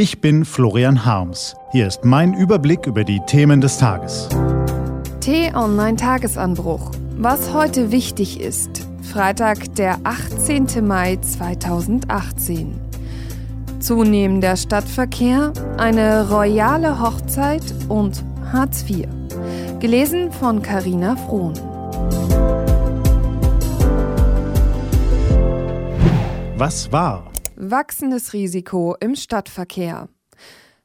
Ich bin Florian Harms. Hier ist mein Überblick über die Themen des Tages. T-Online Tagesanbruch. Was heute wichtig ist. Freitag, der 18. Mai 2018. Zunehmender Stadtverkehr, eine royale Hochzeit und Hartz IV. Gelesen von Carina Frohn. Was war? Wachsendes Risiko im Stadtverkehr.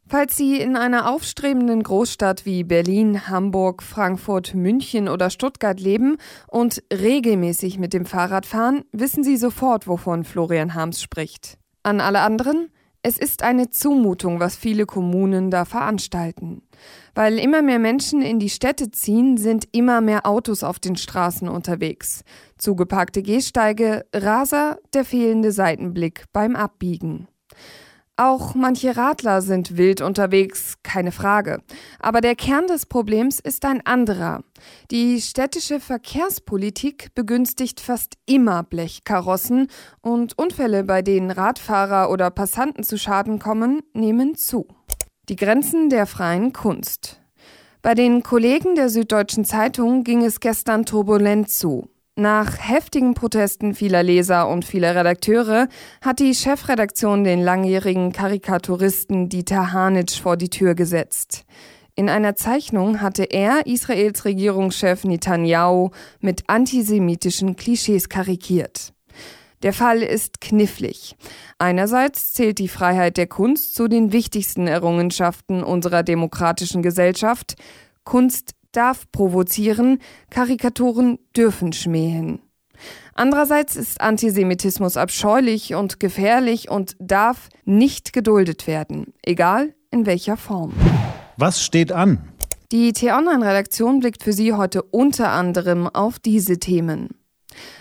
Falls Sie in einer aufstrebenden Großstadt wie Berlin, Hamburg, Frankfurt, München oder Stuttgart leben und regelmäßig mit dem Fahrrad fahren, wissen Sie sofort, wovon Florian Harms spricht. An alle anderen? Es ist eine Zumutung, was viele Kommunen da veranstalten. Weil immer mehr Menschen in die Städte ziehen, sind immer mehr Autos auf den Straßen unterwegs. Zugeparkte Gehsteige, Raser, der fehlende Seitenblick beim Abbiegen. Auch manche Radler sind wild unterwegs, keine Frage. Aber der Kern des Problems ist ein anderer. Die städtische Verkehrspolitik begünstigt fast immer Blechkarossen und Unfälle, bei denen Radfahrer oder Passanten zu Schaden kommen, nehmen zu. Die Grenzen der freien Kunst. Bei den Kollegen der Süddeutschen Zeitung ging es gestern turbulent zu. Nach heftigen Protesten vieler Leser und vieler Redakteure hat die Chefredaktion den langjährigen Karikaturisten Dieter Hanitsch vor die Tür gesetzt. In einer Zeichnung hatte er Israels Regierungschef Netanyahu mit antisemitischen Klischees karikiert. Der Fall ist knifflig. Einerseits zählt die Freiheit der Kunst zu den wichtigsten Errungenschaften unserer demokratischen Gesellschaft. Kunst darf provozieren, Karikaturen dürfen schmähen. Andererseits ist Antisemitismus abscheulich und gefährlich und darf nicht geduldet werden, egal in welcher Form. Was steht an? Die T-Online-Redaktion blickt für Sie heute unter anderem auf diese Themen.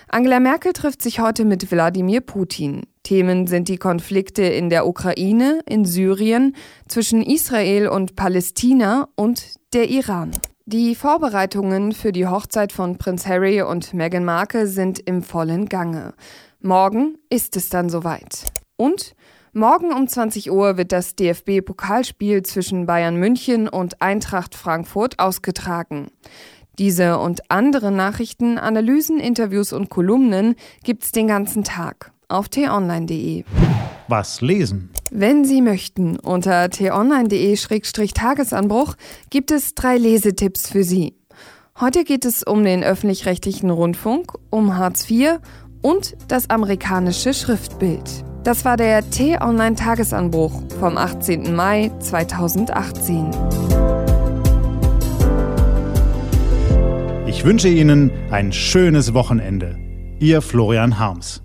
Angela Merkel trifft sich heute mit Wladimir Putin. Themen sind die Konflikte in der Ukraine, in Syrien, zwischen Israel und Palästina und der Iran. Die Vorbereitungen für die Hochzeit von Prinz Harry und Meghan Markle sind im vollen Gange. Morgen ist es dann soweit. Und morgen um 20 Uhr wird das DFB-Pokalspiel zwischen Bayern München und Eintracht Frankfurt ausgetragen. Diese und andere Nachrichten, Analysen, Interviews und Kolumnen gibt's den ganzen Tag auf t-online.de. Was lesen? Wenn Sie möchten, unter t-online.de-tagesanbruch gibt es drei Lesetipps für Sie. Heute geht es um den öffentlich-rechtlichen Rundfunk, um Hartz IV und das amerikanische Schriftbild. Das war der T-Online-Tagesanbruch vom 18. Mai 2018. Ich wünsche Ihnen ein schönes Wochenende. Ihr Florian Harms.